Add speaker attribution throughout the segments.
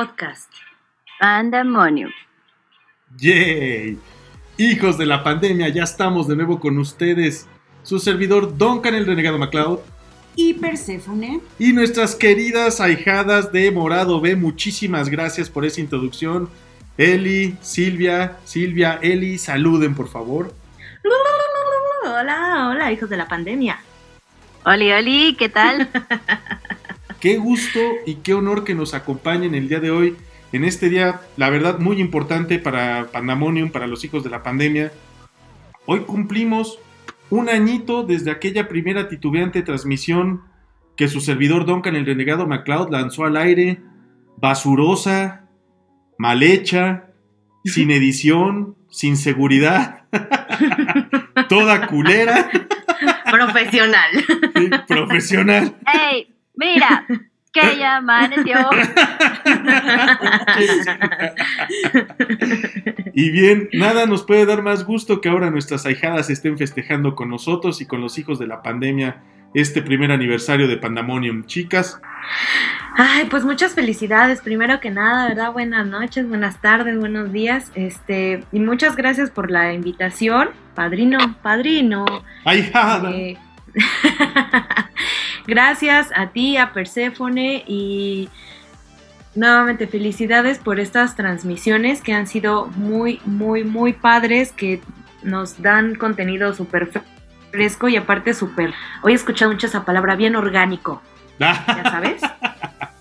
Speaker 1: Podcast Pandemonium.
Speaker 2: ¡Yay! Hijos de la pandemia, ya estamos de nuevo con ustedes. Su servidor Duncan el Renegado MacLeod.
Speaker 3: Y Perséfone.
Speaker 2: Y nuestras queridas ahijadas de Morado B. Muchísimas gracias por esa introducción. Eli, Silvia, Silvia, Eli, saluden por favor.
Speaker 1: Hola, hola, hijos de la pandemia.
Speaker 4: Oli, Oli, ¿qué tal?
Speaker 2: qué gusto y qué honor que nos acompañen el día de hoy, en este día, la verdad, muy importante para Pandemonium, para los hijos de la pandemia. Hoy cumplimos un añito desde aquella primera titubeante transmisión que su servidor Duncan el Renegado MacLeod lanzó al aire, basurosa, mal hecha, sin edición, sin seguridad, toda culera.
Speaker 1: Profesional.
Speaker 2: profesional.
Speaker 4: ¡Ey! Mira, que ya amaneció.
Speaker 2: y bien, nada nos puede dar más gusto que ahora nuestras ahijadas estén festejando con nosotros y con los hijos de la pandemia este primer aniversario de Pandemonium. Chicas.
Speaker 1: Ay, pues muchas felicidades, primero que nada, ¿verdad? Buenas noches, buenas tardes, buenos días. Este, y muchas gracias por la invitación. Padrino, padrino.
Speaker 2: Ahijada. Eh,
Speaker 1: gracias a ti, a Perséfone y nuevamente felicidades por estas transmisiones que han sido muy, muy, muy padres, que nos dan contenido súper fresco y aparte súper, hoy he escuchado mucho esa palabra, bien orgánico. ¿Ya sabes?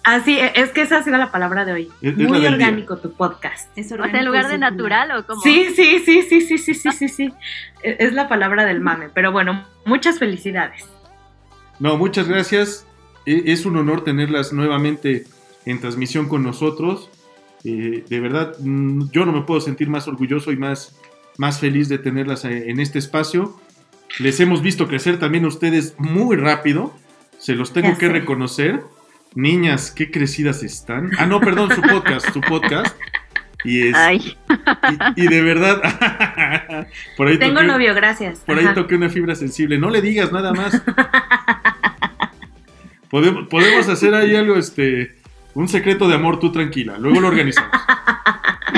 Speaker 1: Así, e, es que esa ha sido la palabra de hoy. Muy orgánico tu podcast.
Speaker 4: ¿Es orgánico en lugar de natural o cómo?
Speaker 1: Sí, sí, sí, sí, sí, sí, sí, sí, sí. E, es la palabra del mame. Pero bueno, muchas felicidades.
Speaker 2: No, muchas gracias. E, es un honor tenerlas nuevamente en transmisión con nosotros. Eh, de verdad, mm, yo no me puedo sentir más orgulloso y más, más feliz de tenerlas eh, en este espacio. Les hemos visto crecer también a ustedes muy rápido. Se los tengo que reconocer. Niñas, qué crecidas están. Ah, no, perdón, su podcast, su podcast. Y es.
Speaker 4: Ay.
Speaker 2: Y, de verdad.
Speaker 1: por ahí Tengo novio, gracias.
Speaker 2: Por ahí toqué una fibra sensible. No le digas nada más. podemos, podemos hacer ahí algo, este. Un secreto de amor, tú tranquila. Luego lo organizamos.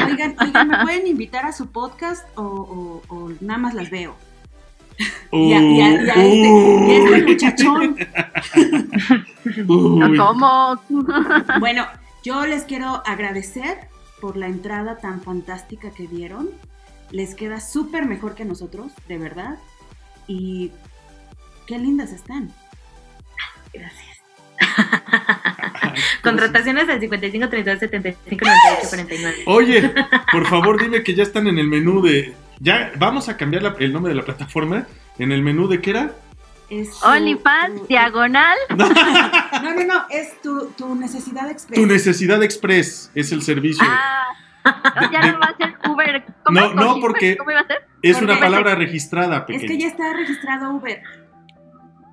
Speaker 3: Oigan, oigan, ¿me pueden invitar a su podcast o, o nada más las veo? Y, a, este, este, muchachón.
Speaker 4: ¿Cómo?
Speaker 3: bueno, yo les quiero agradecer por la entrada tan fantástica que dieron. Les queda súper mejor que nosotros, de verdad. Y qué lindas están.
Speaker 1: Gracias. Contrataciones al 55 32 75 98 49.
Speaker 2: Oye, por favor dime que ya están en el menú de ya vamos a cambiar el nombre de la plataforma. En el menú de qué era?
Speaker 4: OnlyFans, diagonal.
Speaker 3: No, no, no, es tu, necesidad express.
Speaker 2: Tu necesidad express es el servicio.
Speaker 4: Ah, ya no va a ser Uber.
Speaker 2: no, no, porque ¿Cómo iba a ser? es una palabra registrada.
Speaker 3: Es que ya está registrado Uber.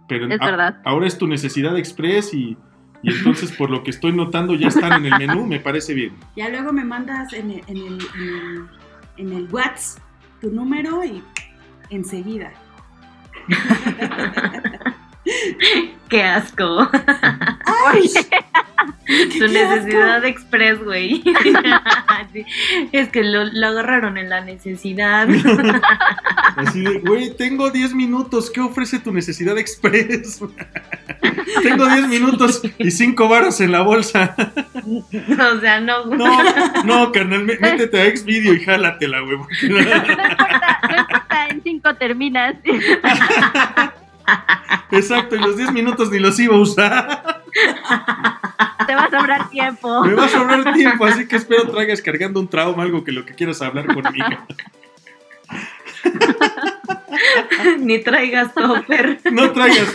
Speaker 2: Pero es verdad. ahora es tu necesidad express y, y, entonces por lo que estoy notando ya están en el menú, me parece bien.
Speaker 3: Ya luego me mandas en el, en el, en el WhatsApp tu número y enseguida.
Speaker 1: Qué asco. Ay, tu necesidad de express, güey. es que lo, agarraron en la necesidad.
Speaker 2: Así de, güey, tengo 10 minutos. ¿Qué ofrece tu necesidad express? tengo 10 minutos y 5 varos en la bolsa.
Speaker 1: o sea, no.
Speaker 2: No, no, carnal, métete a Xvideo y jálatela, güey.
Speaker 4: No importa, no importa, en 5 terminas.
Speaker 2: Exacto, y los 10 minutos ni los iba a usar.
Speaker 4: Te va a sobrar tiempo.
Speaker 2: Me va a sobrar tiempo, así que espero traigas cargando un trauma, algo que lo que quieras hablar conmigo.
Speaker 1: Ni traigas topper.
Speaker 2: No traigas.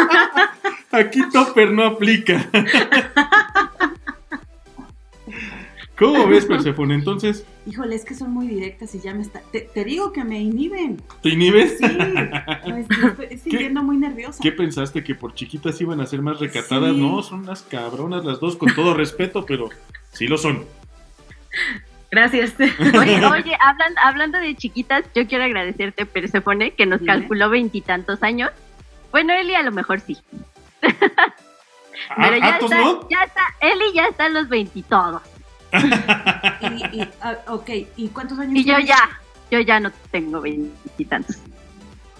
Speaker 2: Aquí topper no aplica. ¿Cómo ves, Persefone? Entonces.
Speaker 3: Híjole, es que son muy directas y ya me está. Te, digo que me inhiben.
Speaker 2: ¿Te inhibes?
Speaker 3: Sí. estoy, sintiendo muy nerviosa.
Speaker 2: ¿Qué pensaste? ¿Que por chiquitas iban a ser más recatadas? No, son unas cabronas las dos, con todo respeto, pero sí lo son.
Speaker 1: Gracias.
Speaker 4: Oye, oye hablando, de chiquitas, yo quiero agradecerte, Persefone, que nos calculó veintitantos años. Bueno, Eli a lo mejor sí. Pero ya
Speaker 2: ¿Atos
Speaker 4: está,
Speaker 2: no?
Speaker 4: ya está, Eli ya está en los veintitodos.
Speaker 3: Y, y, ah, ok, ¿y cuántos años
Speaker 4: Y yo
Speaker 3: tienes?
Speaker 4: ya, yo ya no tengo veintitantos.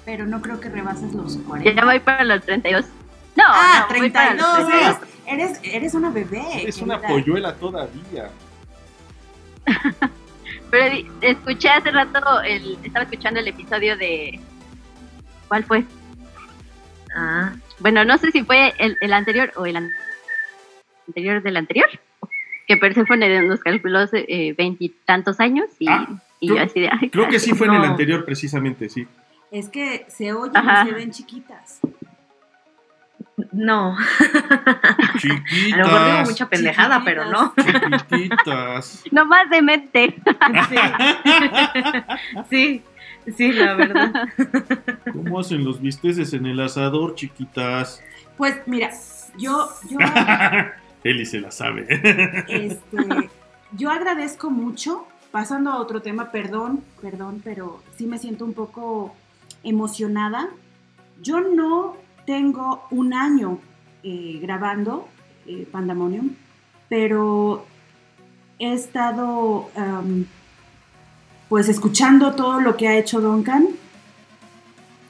Speaker 3: Pero no creo que rebases los 40.
Speaker 4: Ya voy para los 32. No,
Speaker 3: ah,
Speaker 4: no, voy para los
Speaker 3: 32.
Speaker 4: 32.
Speaker 3: Eres, eres, eres una bebé.
Speaker 2: Es una polluela todavía.
Speaker 4: Pero escuché hace rato, el, estaba escuchando el episodio de... ¿Cuál fue?
Speaker 1: Ah,
Speaker 4: Bueno, no sé si fue el, el anterior o el an- anterior del anterior. Que Persephone nos calculó hace eh, veintitantos años y,
Speaker 2: Ah,
Speaker 4: y
Speaker 2: creo-
Speaker 4: yo así de... ay,
Speaker 2: Creo que sí fue en el anterior, precisamente, sí.
Speaker 3: Es que se oyen
Speaker 4: Ajá.
Speaker 3: y se ven chiquitas.
Speaker 1: no.
Speaker 2: Chiquitas.
Speaker 1: A lo mejor digo mucha pendejada, pero no.
Speaker 2: Chiquititas.
Speaker 4: No más de mente.
Speaker 1: Sí, sí, la verdad.
Speaker 2: ¿Cómo hacen los bisteces en el asador, chiquitas?
Speaker 3: Pues mira, yo, yo,
Speaker 2: Eli se la sabe.
Speaker 3: este, yo agradezco mucho. Pasando a otro tema, perdón, perdón, pero sí me siento un poco emocionada. Yo no tengo un año eh, grabando eh, Pandemonium, pero he estado pues escuchando todo lo que ha hecho Duncan.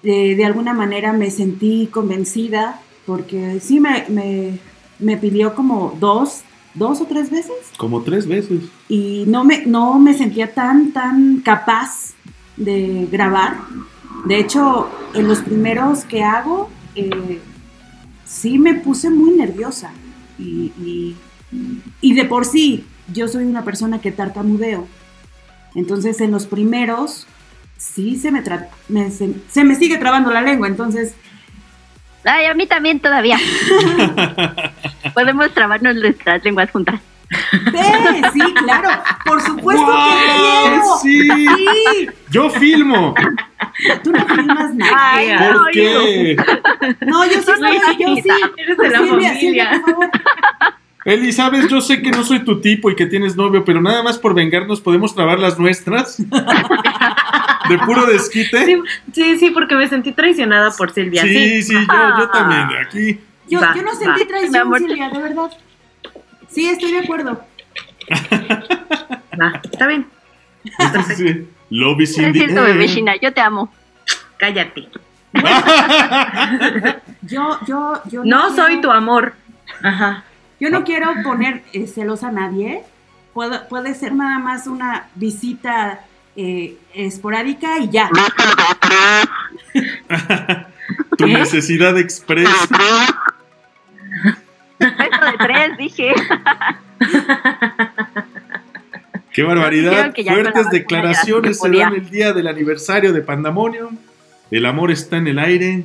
Speaker 3: Eh, de alguna manera me sentí convencida porque sí me, me, me pidió como dos, dos o tres veces
Speaker 2: Como tres veces.
Speaker 3: y no me, no me sentía tan, tan capaz de grabar. De hecho, en los primeros que hago, eh, sí me puse muy nerviosa. Y, y- y de por sí, yo soy una persona que tartamudeo. Entonces, en los primeros, sí se me, tra- me- se, se me sigue trabando la lengua. Entonces,
Speaker 4: Ay, a mí también todavía. Podemos trabarnos nuestras lenguas juntas.
Speaker 3: ¡ve! sí, claro, por supuesto que quiero.
Speaker 2: ¡Sí!
Speaker 3: Sí,
Speaker 2: ¡Yo filmo!
Speaker 3: tú no filmas nada.
Speaker 4: Ay.
Speaker 2: ¿Por
Speaker 4: no,
Speaker 2: qué?
Speaker 3: No, yo sí,
Speaker 4: No,
Speaker 3: yo sí.
Speaker 1: Eres de la
Speaker 3: Silvia, Silvia,
Speaker 1: familia.
Speaker 3: por favor.
Speaker 2: Eli, sabes, yo sé que no soy tu tipo y que tienes novio, pero nada más por vengarnos podemos trabar las nuestras. De puro desquite.
Speaker 1: Sí, sí, sí, porque me sentí traicionada por Silvia. Sí,
Speaker 2: Sí, sí, yo, yo también. Aquí.
Speaker 3: Yo,
Speaker 1: Va,
Speaker 3: yo no sentí
Speaker 1: va.
Speaker 3: traición,
Speaker 4: amor.
Speaker 3: Silvia, de verdad. Sí, estoy de acuerdo.
Speaker 1: va, está bien.
Speaker 2: Sí, sí. Love is
Speaker 4: Es cierto, yo te amo.
Speaker 1: Cállate.
Speaker 3: Yo, yo, yo
Speaker 1: No soy tu amor. Ajá.
Speaker 3: Yo no quiero poner eh, celosa a nadie. Puedo- puede ser nada más una visita eh, esporádica y ya.
Speaker 2: tu necesidad express.
Speaker 4: Beso de tres, dije.
Speaker 2: Qué barbaridad. Fuertes declaraciones
Speaker 4: se
Speaker 2: se dan el día del aniversario de Pandemonium. El amor está en el aire.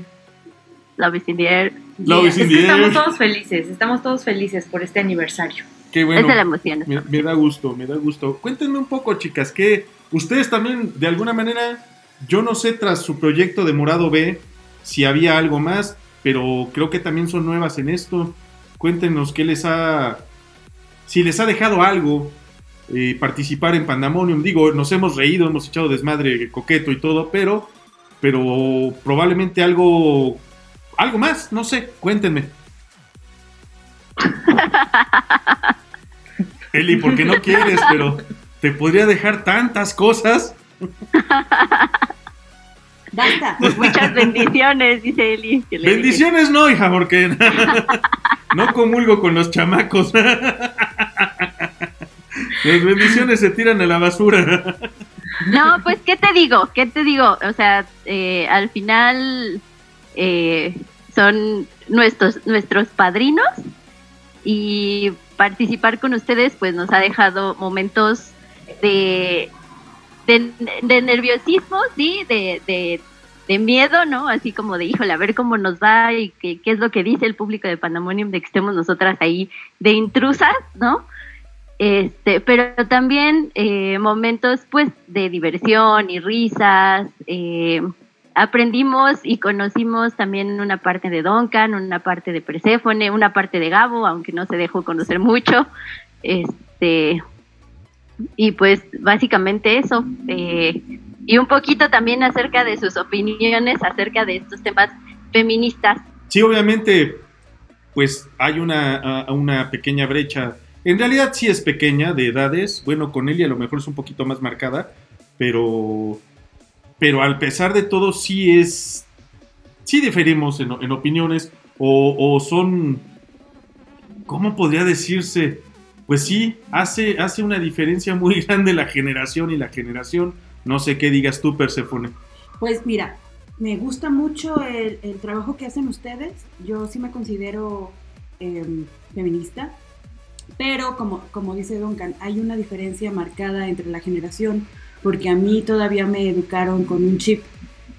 Speaker 4: Love is in the air.
Speaker 2: Love is
Speaker 1: Es
Speaker 2: in the
Speaker 1: estamos todos felices, estamos todos felices por este aniversario.
Speaker 2: Qué
Speaker 4: es de la
Speaker 2: bueno.
Speaker 4: emoción.
Speaker 2: Me, me da gusto, me da gusto. Cuéntenme un poco, chicas, que ustedes también, de alguna manera, yo no sé tras su proyecto de Morado B si había algo más, pero creo que también son nuevas en esto. Cuéntenos qué les ha. Si les ha dejado algo eh, participar en Pandemonium. Digo, nos hemos reído, hemos echado desmadre coqueto y todo, pero. Pero probablemente algo. Algo más, no sé, cuéntenme. Eli, porque no quieres, pero te podría dejar tantas cosas.
Speaker 3: Basta.
Speaker 4: Muchas bendiciones, dice Eli. que le dije.
Speaker 2: Bendiciones no, hija, porque no comulgo con los chamacos. Las bendiciones se tiran a la basura.
Speaker 4: No, pues, ¿qué te digo? ¿Qué te digo? O sea, eh, al final eh, son nuestros, nuestros padrinos y participar con ustedes pues nos ha dejado momentos de, de, nerviosismo, sí, de, de, de miedo, ¿no? Así como de, híjole, a ver cómo nos va y qué, qué es lo que dice el público de Pandemonium de que estemos nosotras ahí de intrusas, ¿no? Este, pero también eh, momentos pues de diversión y risas. eh, aprendimos y conocimos también una parte de Duncan, una parte de Perséfone, una parte de Gabo, aunque no se dejó conocer mucho. Este, y pues básicamente eso. eh, y un poquito también acerca de sus opiniones acerca de estos temas feministas.
Speaker 2: Sí, obviamente, pues hay una, una pequeña brecha. En realidad sí es pequeña de edades. Bueno, con y a lo mejor es un poquito más marcada. Pero. Pero al pesar de todo, sí es. Sí diferimos en, opiniones. O, son. ¿Cómo podría decirse? Pues sí, hace, hace una diferencia muy grande la generación y la generación. No sé qué digas tú, Persefone.
Speaker 3: Pues mira, me gusta mucho el, trabajo que hacen ustedes. Yo sí me considero eh, feminista, pero como, como dice Duncan, hay una diferencia marcada entre la generación, porque a mí todavía me educaron con un chip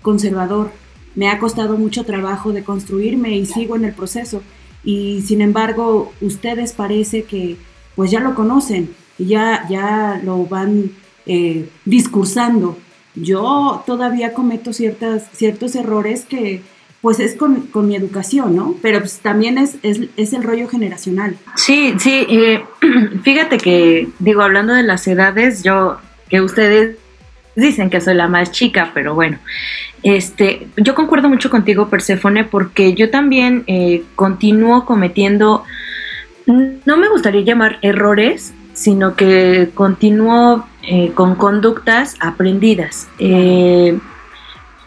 Speaker 3: conservador. Me ha costado mucho trabajo de construirme y sigo en el proceso. Y sin embargo, ustedes parece que pues ya lo conocen y ya, ya lo van eh, discursando yo todavía cometo ciertas, ciertos errores que pues es con, con mi educación, ¿no? Pero pues también es, es, es el rollo generacional.
Speaker 1: Sí, sí, eh, fíjate que, digo, hablando de las edades, yo, que ustedes dicen que soy la más chica, pero bueno, este, yo concuerdo mucho contigo, Perséfone, porque yo también eh, continúo cometiendo, no me gustaría llamar errores, sino que continúo eh, con conductas aprendidas. Eh,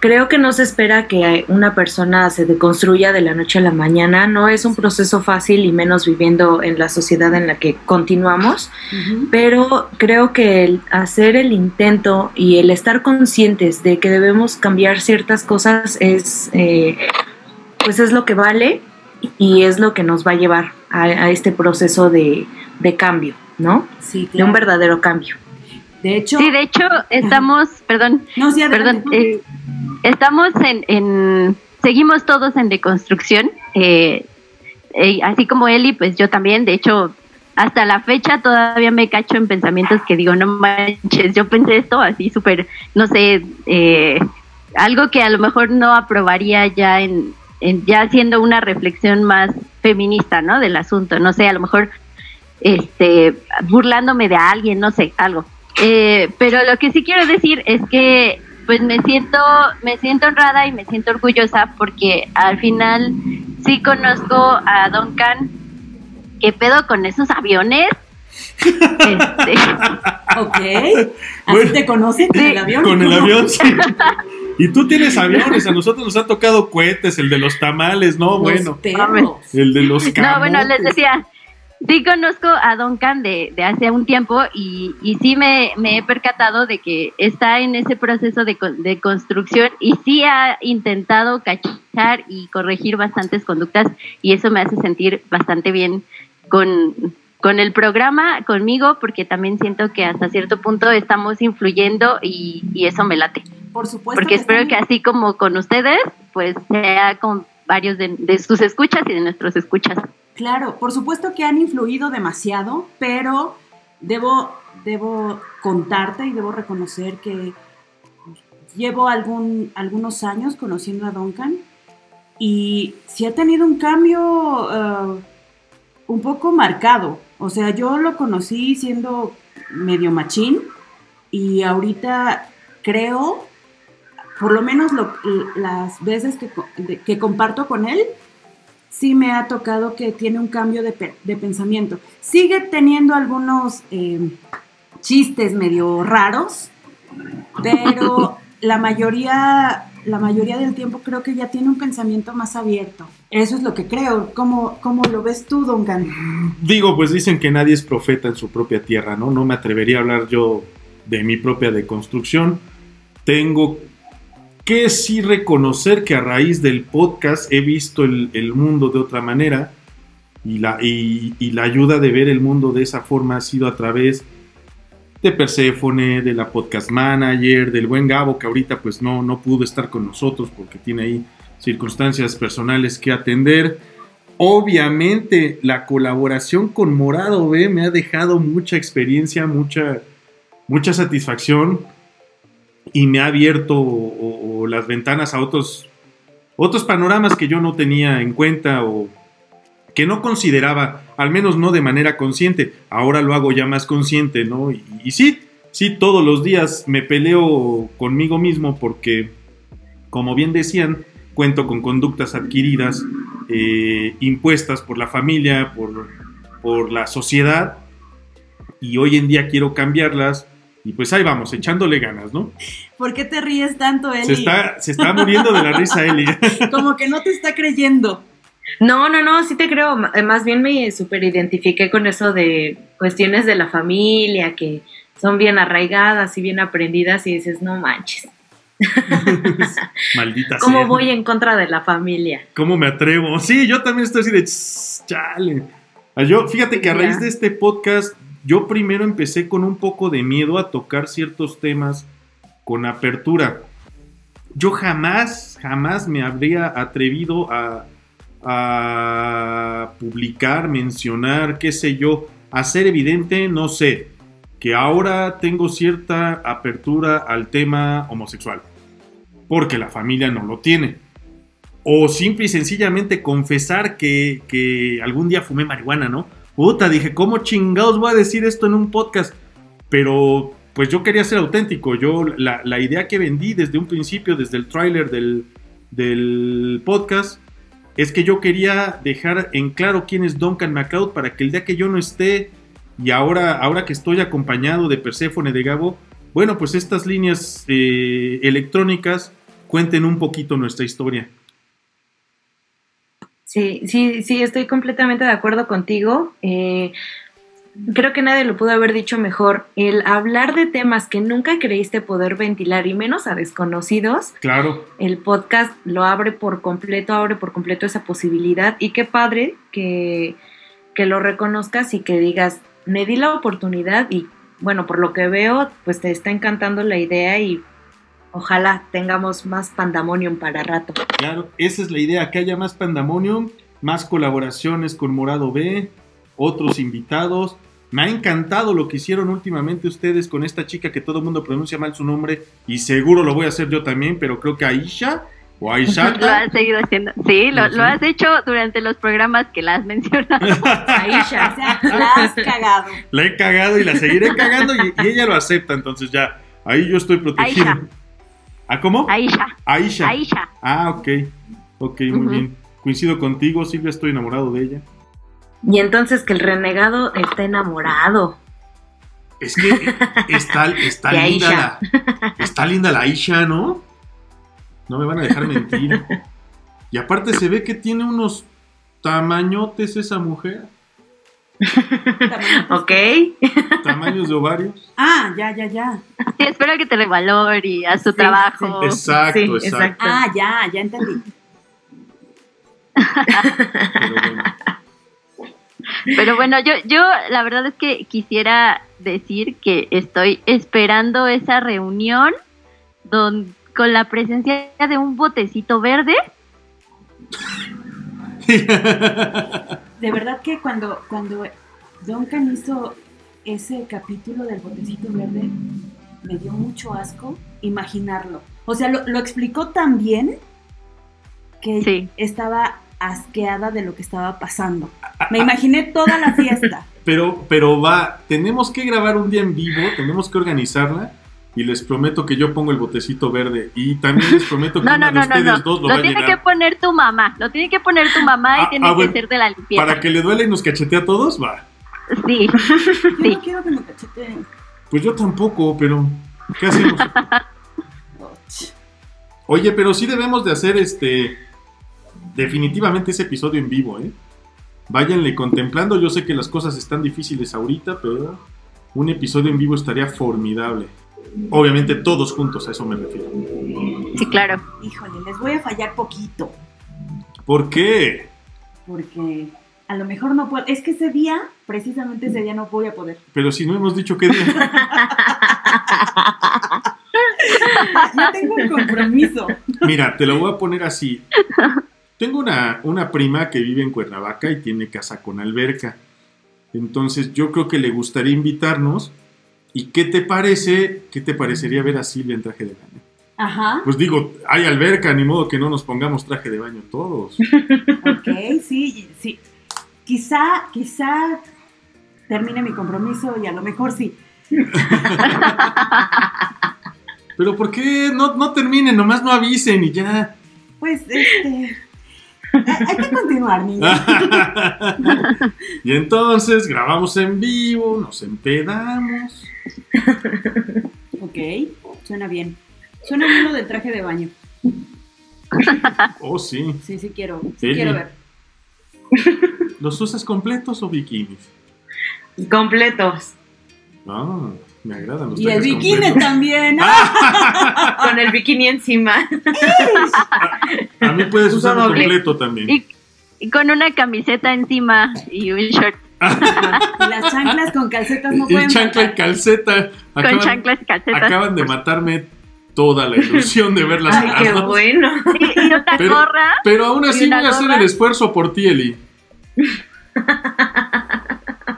Speaker 1: creo que no se espera que una persona se deconstruya de la noche a la mañana, no es un proceso fácil y menos viviendo en la sociedad en la que continuamos, uh -huh. pero creo que el hacer el intento y el estar conscientes de que debemos cambiar ciertas cosas es, eh, pues es lo que vale y es lo que nos va a llevar a, a este proceso de, de cambio. ¿no?
Speaker 3: Sí, claro.
Speaker 1: De un verdadero cambio.
Speaker 3: De hecho,
Speaker 4: sí, de hecho estamos, perdón,
Speaker 3: no, sí,
Speaker 4: perdón, eh, estamos en, en, seguimos todos en deconstrucción, eh, eh, así como Eli, pues yo también, de hecho, hasta la fecha todavía me cacho en pensamientos que digo, no manches, yo pensé esto así súper, no sé, eh, algo que a lo mejor no aprobaría ya en, en, ya haciendo una reflexión más feminista, ¿no? Del asunto, no sé, a lo mejor este, burlándome de alguien, no sé, algo. Eh, pero lo que sí quiero decir es que pues me siento, me siento honrada y me siento orgullosa porque al final sí conozco a Duncan. ¿Qué pedo con esos aviones?
Speaker 3: este. Ok. ¿Así bueno, te conoces con sí. el avión?
Speaker 2: Con el avión, sí. Y tú tienes aviones, a nosotros nos han tocado cohetes, el de los tamales, no,
Speaker 3: los
Speaker 2: bueno.
Speaker 3: Perros.
Speaker 2: El de los camotes.
Speaker 4: No, bueno, les decía, sí conozco a Duncan de, de hace un tiempo y, y sí me, me, he percatado de que está en ese proceso de, de, construcción y sí ha intentado cachar y corregir bastantes conductas y eso me hace sentir bastante bien con, con el programa, conmigo, porque también siento que hasta cierto punto estamos influyendo y, y eso me late.
Speaker 3: Por supuesto.
Speaker 4: Porque que espero sí. que así como con ustedes, pues sea con varios de, de sus escuchas y de nuestros escuchas.
Speaker 3: Claro, por supuesto que han influido demasiado, pero debo, debo contarte y debo reconocer que llevo algún, algunos años conociendo a Duncan y sí ha tenido un cambio uh, un poco marcado. O sea, yo lo conocí siendo medio machín y ahorita creo, por lo menos las veces que, que comparto con él, sí me ha tocado que tiene un cambio de, de pensamiento. Sigue teniendo algunos eh, chistes medio raros, pero la mayoría, la mayoría del tiempo creo que ya tiene un pensamiento más abierto. Eso es lo que creo. ¿Cómo, cómo lo ves tú, Duncan?
Speaker 2: Digo, pues dicen que nadie es profeta en su propia tierra, ¿no? No me atrevería a hablar yo de mi propia deconstrucción. Tengo que sí reconocer que a raíz del podcast he visto el, mundo de otra manera y la, y, la, ayuda de ver el mundo de esa forma ha sido a través de Perséfone, de la podcast manager, del buen Gabo que ahorita pues no, no pudo estar con nosotros porque tiene ahí circunstancias personales que atender. Obviamente la colaboración con Morado B me ha dejado mucha experiencia, mucha, mucha satisfacción y me ha abierto las ventanas a otros, otros panoramas que yo no tenía en cuenta o que no consideraba, al menos no de manera consciente. Ahora lo hago ya más consciente, ¿no? Y, y sí, sí, todos los días me peleo conmigo mismo porque, como bien decían, cuento con conductas adquiridas eh, impuestas por la familia, por, por la sociedad, y hoy en día quiero cambiarlas. Y pues ahí vamos, echándole ganas, ¿no?
Speaker 3: ¿Por qué te ríes tanto, Eli?
Speaker 2: Se está, se está muriendo de la risa Eli.
Speaker 3: Como que no te está creyendo.
Speaker 1: No, no, no, sí te creo. Eh, Más bien me super identifiqué con eso de cuestiones de la familia que son bien arraigadas y bien aprendidas y dices, no manches,
Speaker 2: Maldita
Speaker 1: ¿cómo
Speaker 2: sea.
Speaker 1: voy en contra de la familia?
Speaker 2: ¿Cómo me atrevo? Sí, yo también estoy así de "Tss, chale. Ah, Yo, fíjate que a raíz de este podcast, yo primero empecé con un poco de miedo a tocar ciertos temas con apertura. Yo jamás, jamás me habría atrevido a, a publicar, mencionar, qué sé yo, hacer evidente, no sé, que ahora tengo cierta apertura al tema homosexual. Porque la familia no lo tiene. O simple y sencillamente confesar que, que algún día fumé marihuana, ¿no? Puta, dije, ¿cómo chingados voy a decir esto en un podcast? Pero pues yo quería ser auténtico. Yo la, idea que vendí desde un principio, desde el tráiler del, del podcast, es que yo quería dejar en claro quién es Duncan MacLeod para que el día que yo no esté y ahora, ahora que estoy acompañado de Perséfone de Gabo, bueno, pues estas líneas eh, electrónicas cuenten un poquito nuestra historia.
Speaker 1: Sí, sí, sí, estoy completamente de acuerdo contigo. Eh, creo que nadie lo pudo haber dicho mejor. El hablar de temas que nunca creíste poder ventilar y menos a desconocidos,
Speaker 2: Claro,
Speaker 1: el podcast lo abre por completo, abre por completo esa posibilidad. Y qué padre que, que lo reconozcas y que digas, me di la oportunidad y bueno, por lo que veo, pues te está encantando la idea y ojalá tengamos más pandemonium para rato.
Speaker 2: claro, esa es la idea, que haya más pandemonium, más colaboraciones con Morado B, otros invitados. Me ha encantado lo que hicieron últimamente ustedes con esta chica que todo el mundo pronuncia mal su nombre y seguro lo voy a hacer yo también, pero creo que Aisha o
Speaker 4: Lo
Speaker 2: Aisha.
Speaker 4: has seguido haciendo. Sí, lo,
Speaker 2: Sí.
Speaker 4: lo has hecho durante los programas que la has mencionado.
Speaker 1: Aisha.
Speaker 3: O sea, la has cagado.
Speaker 2: la he cagado y la seguiré cagando y, y ella lo acepta, entonces ya, ahí yo estoy protegido.
Speaker 4: Aisha.
Speaker 2: ¿Ah, cómo?
Speaker 4: Aisha,
Speaker 2: Aisha.
Speaker 4: Aisha.
Speaker 2: Ah, ok. Ok, muy bien. Coincido contigo, Silvia, estoy enamorado de ella.
Speaker 1: Y entonces que el renegado está enamorado.
Speaker 2: Es que está, está linda
Speaker 1: Aisha.
Speaker 2: la. Está linda la Aisha, ¿no? No me van a dejar mentir. Y aparte se ve que tiene unos tamañotes esa mujer.
Speaker 1: ¿Ok?
Speaker 2: Tamaños de ovarios.
Speaker 3: Ah, ya, ya, ya.
Speaker 4: Sí, espero que te le valore y a su
Speaker 1: Sí,
Speaker 4: trabajo.
Speaker 2: Exacto,
Speaker 1: Sí,
Speaker 2: exacto.
Speaker 1: exacto.
Speaker 3: Ah, ya, ya entendí.
Speaker 2: Pero bueno.
Speaker 4: Pero bueno, yo, yo la verdad es que quisiera decir que estoy esperando esa reunión don- con la presencia de un botecito verde.
Speaker 3: De verdad que cuando, cuando Duncan hizo ese capítulo del botecito verde, me dio mucho asco imaginarlo. O sea, lo, lo explicó tan bien que
Speaker 4: Sí.
Speaker 3: estaba asqueada de lo que estaba pasando. Me imaginé toda la fiesta.
Speaker 2: Pero, pero va, tenemos que grabar un día en vivo, tenemos que organizarla. Y les prometo que yo pongo el botecito verde. Y también les prometo que
Speaker 4: No,
Speaker 2: una
Speaker 4: no,
Speaker 2: de
Speaker 4: no, no,
Speaker 2: ustedes
Speaker 4: no.
Speaker 2: dos lo,
Speaker 4: Lo
Speaker 2: va a
Speaker 4: tiene
Speaker 2: llenar.
Speaker 4: que poner tu mamá. Lo tiene que poner tu mamá
Speaker 2: Ah,
Speaker 4: y tiene
Speaker 2: ah,
Speaker 4: que
Speaker 2: bueno.
Speaker 4: ser de la limpieza.
Speaker 2: Para que le duele y nos cachetee a todos, va.
Speaker 4: Sí.
Speaker 3: Yo
Speaker 4: Sí.
Speaker 3: no quiero que me cacheteen.
Speaker 2: Pues yo tampoco, pero ¿qué hacemos? Oye, pero sí debemos de hacer este definitivamente ese episodio en vivo, ¿eh? Váyanle contemplando, yo sé que las cosas están difíciles ahorita, pero un episodio en vivo estaría formidable. Obviamente todos juntos, a eso me refiero.
Speaker 4: Sí, claro.
Speaker 3: Híjole, les voy a fallar poquito.
Speaker 2: ¿Por qué?
Speaker 3: Porque a lo mejor no puedo. Es que ese día, precisamente ese día no voy a poder.
Speaker 2: Pero si no hemos dicho qué día.
Speaker 3: No tengo un compromiso.
Speaker 2: Mira, te lo voy a poner así. Tengo una, una prima que vive en Cuernavaca y tiene casa con alberca. Entonces yo creo que le gustaría invitarnos. ¿Y qué te parece? ¿Qué te parecería ver a Silvia en traje de baño?
Speaker 3: Ajá.
Speaker 2: Pues digo, hay alberca, ni modo que no nos pongamos traje de baño todos.
Speaker 3: Ok, sí, sí. Quizá, quizá termine mi compromiso y a lo mejor sí.
Speaker 2: Pero ¿por qué no, no terminen? Nomás no avisen y ya.
Speaker 3: Pues, este. Hay, que continuar, niña.
Speaker 2: y entonces grabamos en vivo, nos empedamos.
Speaker 3: Ok, suena bien. Suena bien lo del traje de baño.
Speaker 2: Oh, sí.
Speaker 3: Sí, sí quiero, sí quiero ver.
Speaker 2: ¿Los usas completos o bikinis?
Speaker 1: Completos.
Speaker 2: Ah, me agradan los
Speaker 3: Y el bikini
Speaker 2: completos.
Speaker 3: también. ¡Ah!
Speaker 1: Con el bikini encima.
Speaker 2: A mí puedes usarlo completo también.
Speaker 4: Y, y con una camiseta encima y un short
Speaker 3: las chanclas con calcetas no
Speaker 2: y
Speaker 3: pueden
Speaker 2: chancla y calceta.
Speaker 4: con chanclas y calcetas.
Speaker 2: acaban de matarme toda la ilusión de verlas
Speaker 1: Ay, qué bueno.
Speaker 4: Y, y una
Speaker 2: Pero-
Speaker 4: gorra.
Speaker 2: Pero aún así
Speaker 4: ¿Y una
Speaker 2: voy a hacer el esfuerzo por ti, Eli.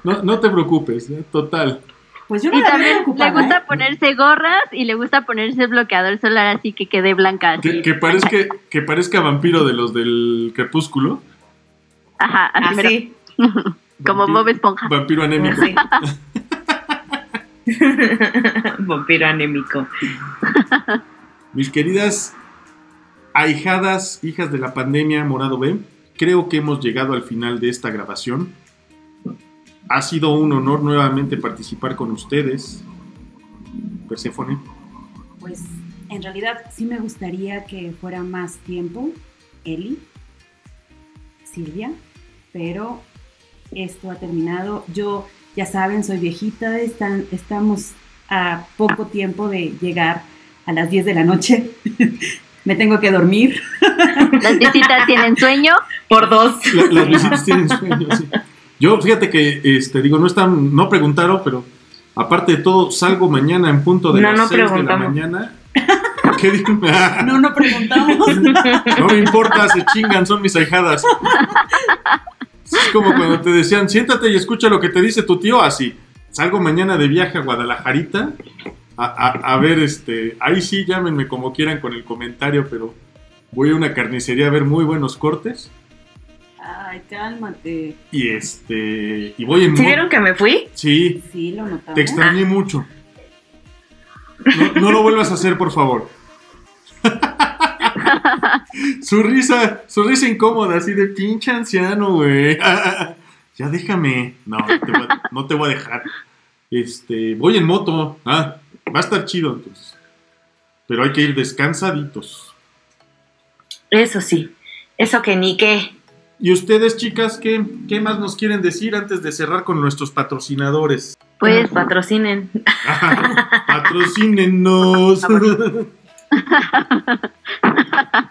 Speaker 2: No, no te preocupes, ¿eh? total.
Speaker 3: Pues yo no
Speaker 4: Y también le gusta
Speaker 3: ¿eh?
Speaker 4: ponerse gorras y le gusta ponerse bloqueador solar así que quede blanca. Así.
Speaker 2: Que, que parezca, que parezca vampiro de los del crepúsculo.
Speaker 4: Ajá, así.
Speaker 1: Así.
Speaker 4: como Bob Esponja.
Speaker 2: Vampiro anémico.
Speaker 1: así. Vampiro anémico.
Speaker 2: Mis queridas ahijadas, hijas de la pandemia Morado B, creo que hemos llegado al final de esta grabación. Ha sido un honor nuevamente participar con ustedes. Perséfone.
Speaker 3: Pues en realidad sí me gustaría que fuera más tiempo, Eli, Silvia, pero esto ha terminado. Yo, ya saben, soy viejita, están, estamos a poco tiempo de llegar a las 10 de la noche. me tengo que dormir.
Speaker 4: Las visitas tienen sueño.
Speaker 1: Por dos.
Speaker 2: La- las visitas tienen sueño, sí. Yo, fíjate que, este, digo, no están, no preguntaron, pero aparte de todo, salgo mañana en punto de
Speaker 1: No,
Speaker 2: las
Speaker 1: no
Speaker 2: 6 de la mañana. ¿Qué digo?
Speaker 3: No, no preguntamos.
Speaker 2: No me importa, se chingan, son mis ahijadas. Es como cuando te decían, siéntate y escucha lo que te dice tu tío, así. Salgo mañana de viaje a Guadalajarita a, a- a ver, este, ahí sí, llámenme como quieran con el comentario, pero voy a una carnicería a ver muy buenos cortes.
Speaker 3: Ay, cálmate.
Speaker 2: Y este, y voy en...
Speaker 1: ¿Sí vieron que me fui?
Speaker 2: Sí,
Speaker 3: Sí, lo notamos.
Speaker 2: te extrañé mucho. No, no lo vuelvas a hacer, por favor. su risa, su risa incómoda, así de pinche anciano, güey. ya déjame. No, no te, voy a, no te voy a dejar. Este, voy en moto. Ah, va a estar chido entonces. Pero hay que ir descansaditos.
Speaker 1: Eso sí. Eso que ni qué.
Speaker 2: ¿Y ustedes, chicas, qué, qué más nos quieren decir antes de cerrar con nuestros patrocinadores?
Speaker 4: Pues
Speaker 1: patrocinen.
Speaker 2: Patrocínenos.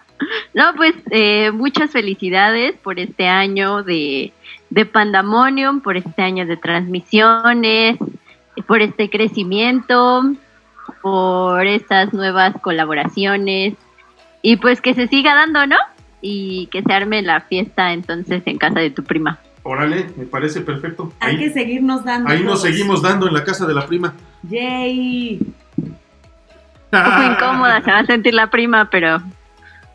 Speaker 4: No, pues eh, muchas felicidades por este año de, de Pandemonium, por este año de transmisiones, por este crecimiento, por estas nuevas colaboraciones y pues que se siga dando, ¿no? Y que se arme la fiesta entonces en casa de tu prima.
Speaker 2: Órale, me parece perfecto.
Speaker 3: Hay que
Speaker 2: Ahí,
Speaker 3: seguirnos dando.
Speaker 2: ahí nos
Speaker 3: todos.
Speaker 2: seguimos dando en la casa de la prima.
Speaker 3: Yay.
Speaker 4: Un poco incómoda se va a sentir la prima, pero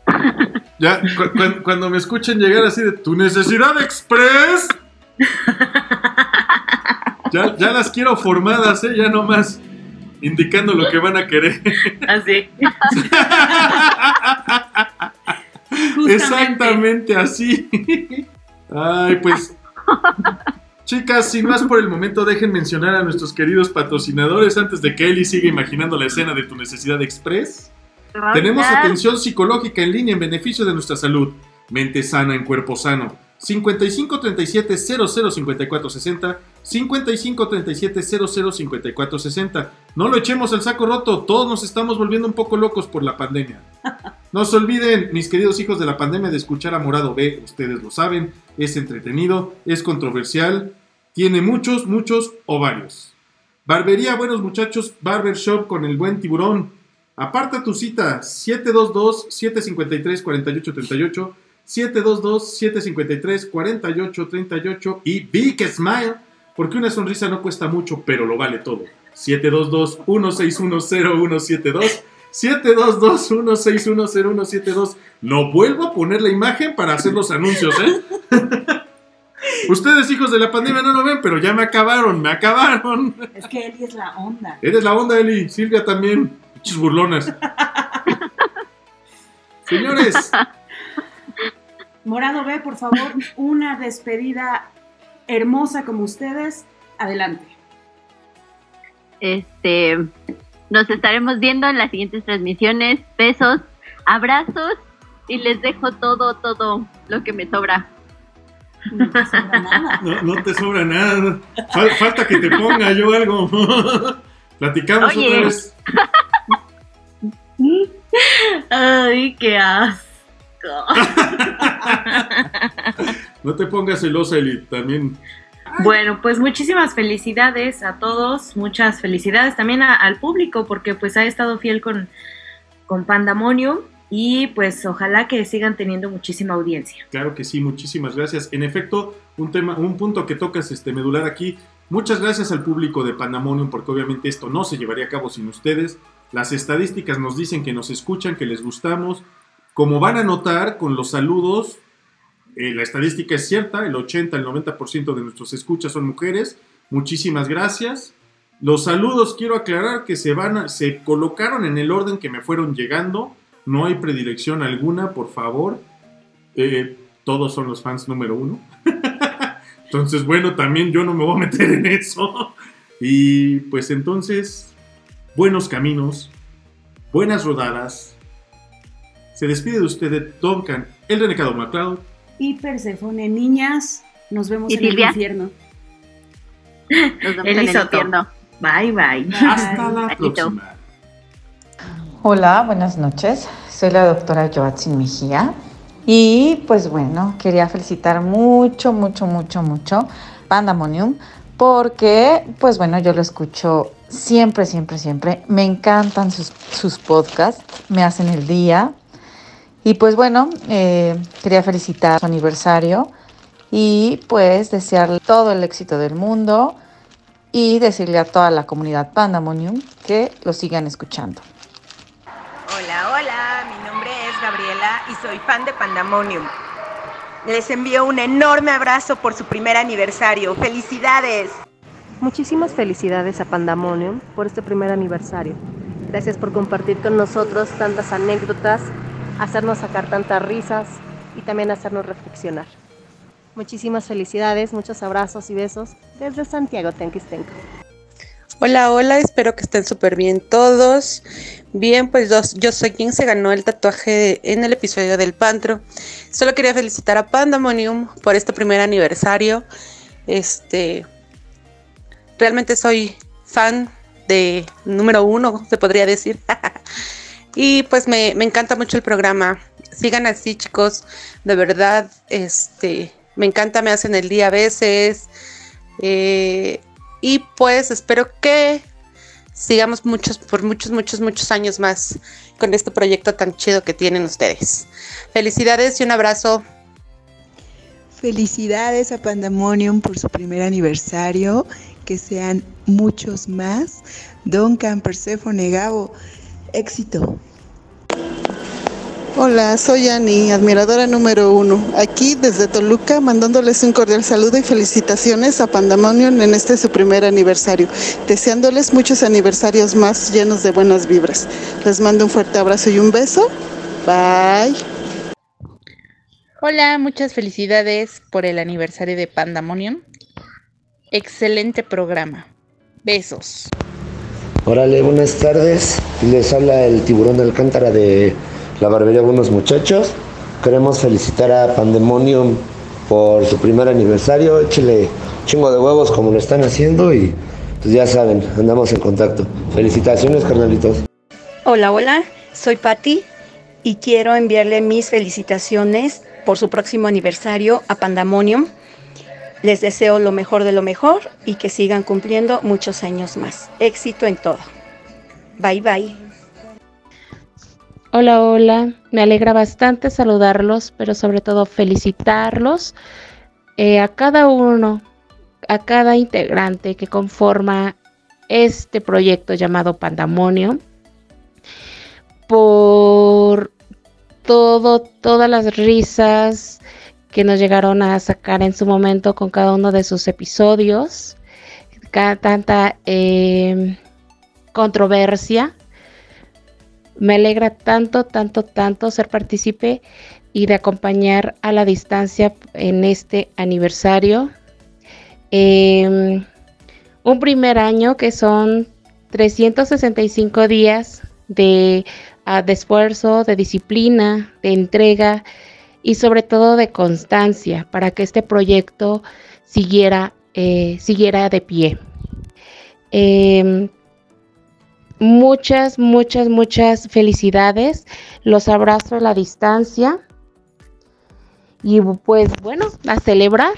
Speaker 2: Ya, cu- cu- cuando me escuchen llegar así de tu necesidad express. Ya, ya las quiero formadas, ¿eh? Ya nomás indicando lo que van a querer.
Speaker 1: Así.
Speaker 2: Exactamente así. Ay, pues. Chicas, sin más por el momento, dejen mencionar a nuestros queridos patrocinadores antes de que Eli siga imaginando la escena de tu necesidad express. Tenemos atención psicológica en línea en beneficio de nuestra salud. Mente sana en cuerpo sano. 55 37 00 54 60. 55 37 00 54 60. No lo echemos al saco roto. Todos nos estamos volviendo un poco locos por la pandemia. No se olviden, mis queridos hijos de la pandemia, de escuchar a Morado B. Ustedes lo saben. Es entretenido, es controversial. Tiene muchos, muchos ovarios. Barbería Buenos Muchachos Barbershop con el buen tiburón. Aparta tu cita 722-753-4838, 722-753-4838 y Big Smile, porque una sonrisa no cuesta mucho, pero lo vale todo. 722-1610172, 722-1610172. No vuelvo a poner la imagen para hacer los anuncios, ¿eh? Ustedes, hijos de la pandemia, no lo ven, pero ya me acabaron, me acabaron.
Speaker 3: Es que Eli es la onda.
Speaker 2: Eres la onda, Eli. Silvia también. Pinches burlonas. Señores,
Speaker 3: Morado B, por favor, una despedida hermosa como ustedes. Adelante.
Speaker 4: Este, nos estaremos viendo en las siguientes transmisiones. Besos, abrazos y les dejo todo, todo lo que me sobra.
Speaker 3: No te sobra nada.
Speaker 2: No, no te sobra nada. Fal- falta que te ponga yo algo. Platicamos
Speaker 4: Oye.
Speaker 2: otra vez.
Speaker 1: Ay, qué asco.
Speaker 2: No te pongas celosa, Eli. También.
Speaker 1: Bueno, pues muchísimas felicidades a todos, muchas felicidades también a- al público porque pues ha estado fiel con, con Pandemonium y pues ojalá que sigan teniendo muchísima audiencia.
Speaker 2: Claro que sí, muchísimas gracias. En efecto, un tema, un punto que tocas este medular aquí. Muchas gracias al público de Pandemonium, porque obviamente esto no se llevaría a cabo sin ustedes. Las estadísticas nos dicen que nos escuchan, que les gustamos. Como van a notar con los saludos, eh, la estadística es cierta, el 80, el 90% de nuestros escuchas son mujeres. Muchísimas gracias. Los saludos quiero aclarar que se van se colocaron en el orden que me fueron llegando. No hay predilección alguna, por favor. Eh, todos son los fans número uno. entonces, bueno, también yo no me voy a meter en eso. Y pues entonces, buenos caminos, buenas rodadas. Se despide de usted Duncan, el renegado MacLeod.
Speaker 3: Y Perséfone, niñas, nos vemos
Speaker 4: ¿Y
Speaker 3: en el infierno.
Speaker 4: Nos vemos en el infierno.
Speaker 1: Bye bye.
Speaker 2: Hasta la
Speaker 4: Patito.
Speaker 2: próxima.
Speaker 5: Hola, buenas noches. Soy la doctora Joatzin Mejía. Y pues bueno, quería felicitar mucho, mucho, mucho, mucho Pandemonium porque pues bueno, yo lo escucho siempre, siempre, siempre. Me encantan sus, podcasts, me hacen el día. Y pues bueno, eh, quería felicitar su aniversario y pues desearle todo el éxito del mundo y decirle a toda la comunidad Pandemonium que lo sigan escuchando.
Speaker 6: Hola, hola, mi nombre es Gabriela y soy fan de Pandemonium. Les envío un enorme abrazo por su primer aniversario. ¡Felicidades!
Speaker 7: Muchísimas felicidades a Pandemonium por este primer aniversario. Gracias por compartir con nosotros tantas anécdotas, hacernos sacar tantas risas y también hacernos reflexionar. Muchísimas felicidades, muchos abrazos y besos desde Santiago Tenquistenco.
Speaker 8: Hola, hola, espero que estén súper bien todos. Bien, pues yo, soy quien se ganó el tatuaje en el episodio del Pantro. Solo quería felicitar a Pandemonium por este primer aniversario. Este, realmente soy fan de número uno, se podría decir. y pues me, me encanta mucho el programa. Sigan así, chicos. De verdad, este, me encanta, me hacen el día a veces. Eh, y pues espero que sigamos muchos, por muchos, muchos, muchos años más con este proyecto tan chido que tienen ustedes. Felicidades y un abrazo.
Speaker 9: Felicidades a Pandemonium por su primer aniversario, que sean muchos más. Duncan, Persephone, Gabo, éxito.
Speaker 10: Hola, soy Ani, admiradora número uno. Aquí desde Toluca, mandándoles un cordial saludo y felicitaciones a Pandemonium en este su primer aniversario. Deseándoles muchos aniversarios más llenos de buenas vibras. Les mando un fuerte abrazo y un beso. Bye.
Speaker 11: Hola, muchas felicidades por el aniversario de Pandemonium. Excelente programa. Besos.
Speaker 12: Órale, buenas tardes. Les habla el tiburón de Alcántara de la barbería Buenos Muchachos. Queremos felicitar a Pandemonium por su primer aniversario. Échele chingo de huevos como lo están haciendo y pues ya saben, andamos en contacto. Felicitaciones, carnalitos.
Speaker 13: Hola, hola, soy Patti y quiero enviarle mis felicitaciones por su próximo aniversario a Pandemonium. Les deseo lo mejor de lo mejor y que sigan cumpliendo muchos años más. Éxito en todo. Bye bye.
Speaker 11: Hola, hola. Me alegra bastante saludarlos, pero sobre todo felicitarlos eh, a cada uno, a cada integrante que conforma este proyecto llamado Pandamonio por todo, todas las risas que nos llegaron a sacar en su momento con cada uno de sus episodios, cada, tanta eh, controversia Me alegra tanto, tanto, tanto ser partícipe y de acompañar a la distancia en este aniversario. Em, un primer año que son 365 días de, ah, de esfuerzo, de disciplina, de entrega y sobre todo de constancia para que este proyecto siguiera, eh, siguiera de pie. Em, muchas, muchas, muchas felicidades. Los abrazo a la distancia. Y pues bueno, a celebrar,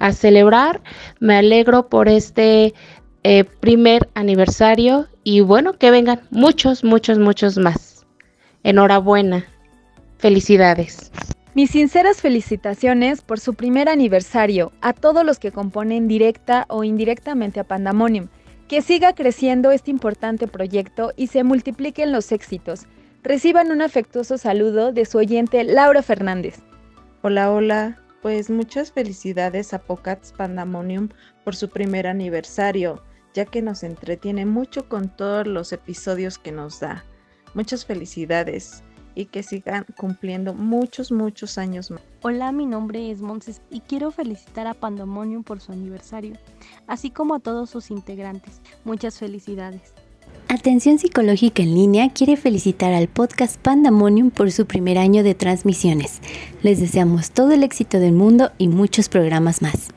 Speaker 11: a celebrar. Me alegro por este eh, primer aniversario y bueno, que vengan muchos, muchos, muchos más. Enhorabuena. Felicidades.
Speaker 5: Mis sinceras felicitaciones por su primer aniversario a todos los que componen directa o indirectamente a Pandamonium. Que siga creciendo este importante proyecto y se multipliquen los éxitos. Reciban un afectuoso saludo de su oyente Laura Fernández.
Speaker 14: Hola, hola. Pues muchas felicidades a Pocats Pandamonium por su primer aniversario, ya que nos entretiene mucho con todos los episodios que nos da. Muchas felicidades y que sigan cumpliendo muchos, muchos años más.
Speaker 15: Hola, mi nombre es Monses y quiero felicitar a Pandemonium por su aniversario, así como a todos sus integrantes. Muchas felicidades.
Speaker 16: Atención Psicológica en Línea quiere felicitar al podcast Pandemonium por su primer año de transmisiones. Les deseamos todo el éxito del mundo y muchos programas más.